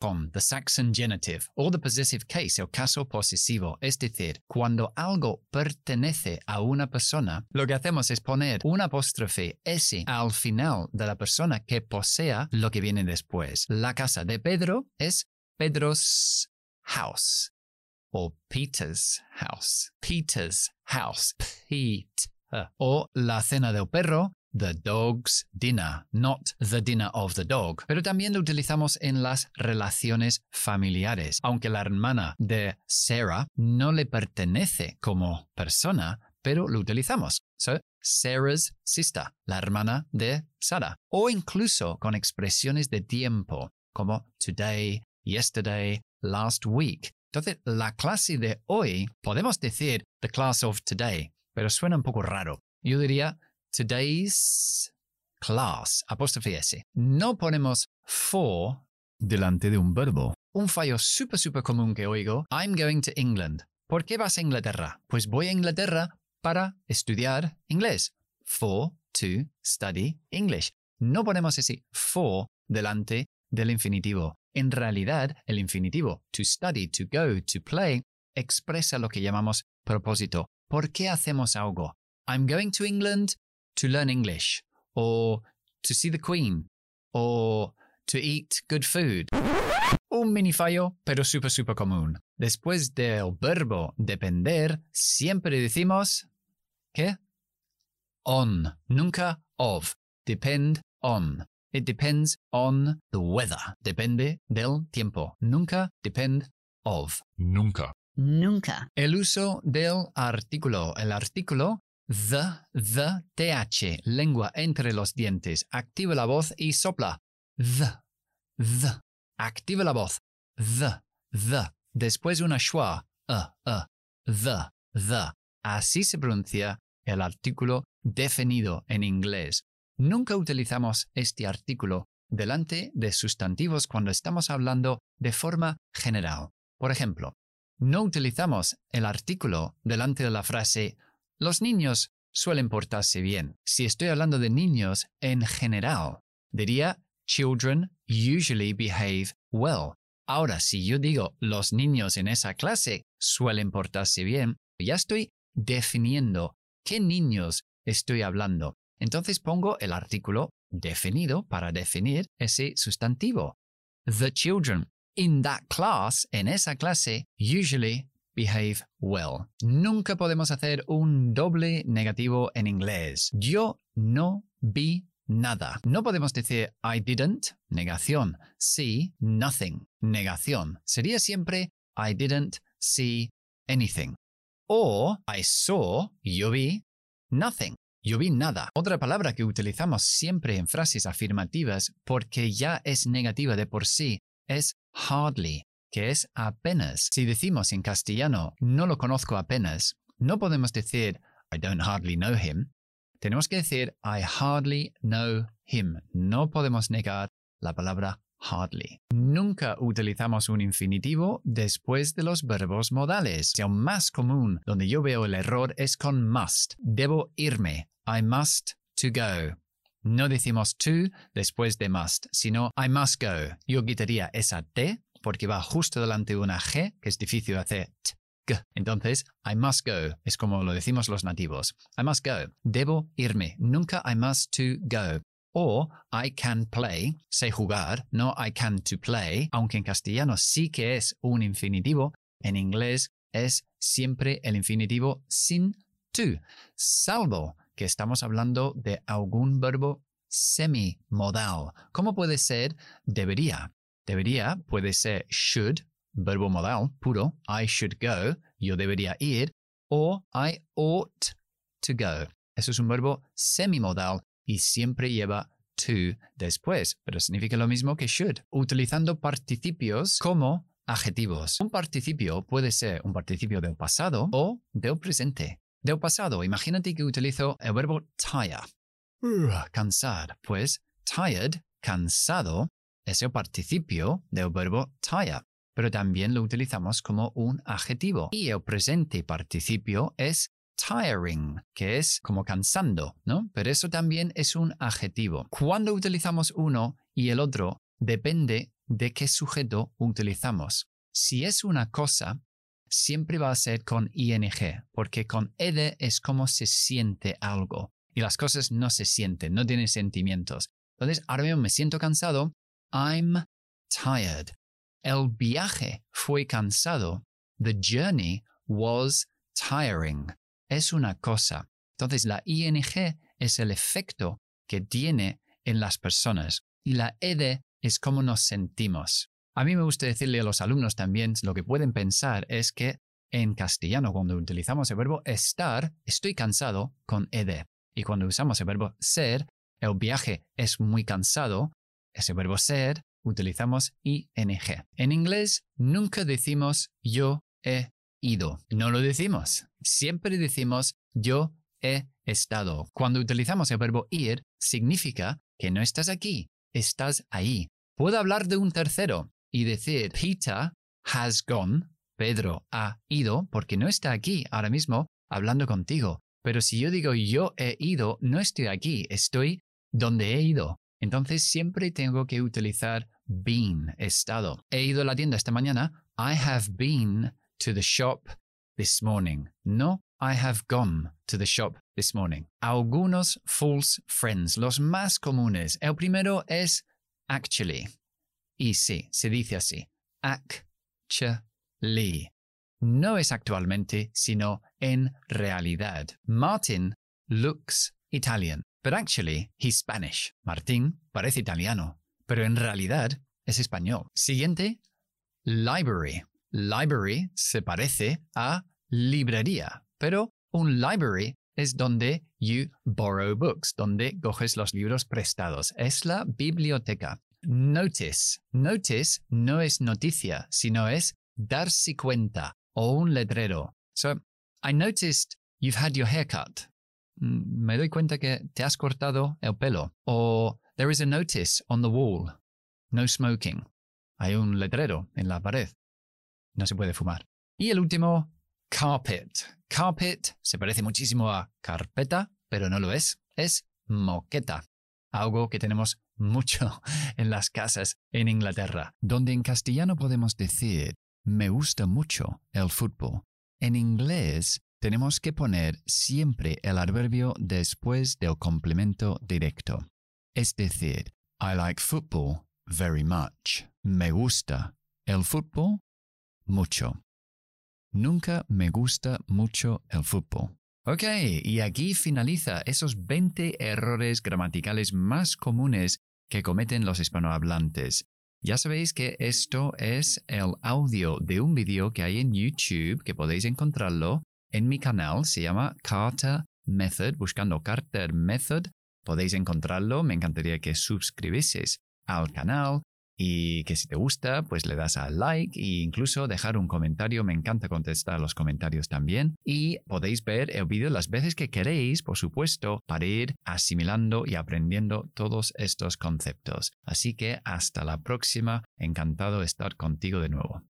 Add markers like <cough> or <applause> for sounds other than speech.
con the Saxon genitive o the possessive case, el caso posesivo. Es decir, cuando algo pertenece a una persona, lo que hacemos es poner un apóstrofe S al final de la persona que posea lo que viene después. La casa de Pedro es Pedro's house o Peter's house. Peter's house. Pete. O la cena del perro the dog's dinner, not the dinner of the dog. Pero también lo utilizamos en las relaciones familiares. Aunque la hermana de Sarah no le pertenece como persona, pero lo utilizamos. So, Sarah's sister, la hermana de Sarah. O incluso con expresiones de tiempo, como today, yesterday, last week. Entonces, la clase de hoy, podemos decir the class of today, pero suena un poco raro. Yo diría today's class, apóstrofe S. No ponemos for delante de un verbo. Un fallo súper, súper común que oigo, I'm going to England. ¿Por qué vas a Inglaterra? Pues voy a Inglaterra para estudiar inglés. For to study English. No ponemos ese for delante del infinitivo. En realidad, el infinitivo to study, to go, to play expresa lo que llamamos propósito. ¿Por qué hacemos algo? I'm going to England to learn English or to see the Queen or to eat good food. Un mini fallo, pero súper, súper común. Después del verbo depender, siempre decimos ¿qué? On, nunca of. Depend on. It depends on the weather. Depende del tiempo. Nunca depend of. Nunca. Nunca. El uso del artículo. El artículo The, the, th, lengua entre los dientes. Activa la voz y sopla. The, the. Activa la voz. The, the. Después una schwa. Uh, uh. The, the. Así se pronuncia el artículo definido en inglés. Nunca utilizamos este artículo delante de sustantivos cuando estamos hablando de forma general. Por ejemplo, no utilizamos el artículo delante de la frase los niños suelen portarse bien. Si estoy hablando de niños en general, diría children usually behave well. Ahora, si yo digo los niños en esa clase suelen portarse bien, ya estoy definiendo qué niños estoy hablando. Entonces pongo el artículo definido para definir ese sustantivo. The children in that class, en esa clase, usually behave well. Nunca podemos hacer un doble negativo en inglés. Yo no vi nada. No podemos decir I didn't, negación. See nothing, negación. Sería siempre I didn't see anything. O I saw, yo vi, nothing. Yo vi nada. Otra palabra que utilizamos siempre en frases afirmativas porque ya es negativa de por sí es hardly que es apenas. Si decimos en castellano no lo conozco apenas, no podemos decir I don't hardly know him. Tenemos que decir I hardly know him. No podemos negar la palabra hardly. Nunca utilizamos un infinitivo después de los verbos modales. El más común donde yo veo el error es con must. Debo irme. I must to go. No decimos to después de must, sino I must go. Yo quitaría esa T porque va justo delante de una G que es difícil hacer t, g. Entonces, I must go es como lo decimos los nativos. I must go. Debo irme. Nunca I must to go. O I can play, sé jugar, no I can to play, aunque en castellano sí que es un infinitivo, en inglés es siempre el infinitivo sin to, salvo que estamos hablando de algún verbo semimodal. ¿Cómo puede ser debería? Debería puede ser should, verbo modal puro, I should go, yo debería ir, o I ought to go. Eso es un verbo semimodal y siempre lleva to después, pero significa lo mismo que should, utilizando participios como adjetivos. Un participio puede ser un participio del pasado o del presente. Del pasado, imagínate que utilizo el verbo tire, cansar, pues tired, cansado, es el participio del verbo tire, pero también lo utilizamos como un adjetivo. Y el presente participio es tiring, que es como cansando, ¿no? Pero eso también es un adjetivo. Cuando utilizamos uno y el otro depende de qué sujeto utilizamos. Si es una cosa, siempre va a ser con ing, porque con ed es como se siente algo. Y las cosas no se sienten, no tienen sentimientos. Entonces, ahora mismo me siento cansado. I'm tired. El viaje fue cansado. The journey was tiring. Es una cosa. Entonces, la ing es el efecto que tiene en las personas. Y la ed es cómo nos sentimos. A mí me gusta decirle a los alumnos también, lo que pueden pensar es que en castellano, cuando utilizamos el verbo estar, estoy cansado con ed. Y cuando usamos el verbo ser, el viaje es muy cansado, ese verbo ser, utilizamos ing. En inglés, nunca decimos yo he ido. No lo decimos. Siempre decimos yo he estado. Cuando utilizamos el verbo ir, significa que no estás aquí, estás ahí. Puedo hablar de un tercero y decir Peter has gone, Pedro ha ido, porque no está aquí ahora mismo hablando contigo. Pero si yo digo yo he ido, no estoy aquí, estoy donde he ido. Entonces siempre tengo que utilizar been, estado. He ido a la tienda esta mañana. I have been to the shop this morning. No, I have gone to the shop this morning. Algunos false friends, los más comunes. El primero es actually. Y sí, se dice así. Actually. No es actualmente, sino en realidad. Martin looks Italian, but actually he's Spanish. Martín parece italiano, pero en realidad es español. Siguiente, library. Library se parece a librería, pero un library es donde you borrow books, donde coges los libros prestados. Es la biblioteca. Notice. Notice no es noticia, sino es darse cuenta o un letrero. So, I noticed you've had your hair cut. Mm, me doy cuenta que te has cortado el pelo. O there is a notice on the wall. No smoking. Hay un letrero en la pared. No se puede fumar. Y el último, carpet. Carpet se parece muchísimo a carpeta, pero no lo es. Es moqueta. Algo que tenemos mucho <laughs> en las casas en Inglaterra, donde en castellano podemos decir me gusta mucho el fútbol. En inglés tenemos que poner siempre el adverbio después del complemento directo. Es decir, I like football very much. Me gusta el fútbol mucho. Nunca me gusta mucho el fútbol. Ok, y aquí finaliza esos 20 errores gramaticales más comunes que cometen los hispanohablantes. Ya sabéis que esto es el audio de un vídeo que hay en YouTube, que podéis encontrarlo en mi canal, se llama Carter Method, buscando Carter Method, podéis encontrarlo, me encantaría que suscribieseis al canal, y que si te gusta, pues le das al like e incluso dejar un comentario. Me encanta contestar los comentarios también. Y podéis ver el vídeo las veces que queréis, por supuesto, para ir asimilando y aprendiendo todos estos conceptos. Así que hasta la próxima. Encantado de estar contigo de nuevo.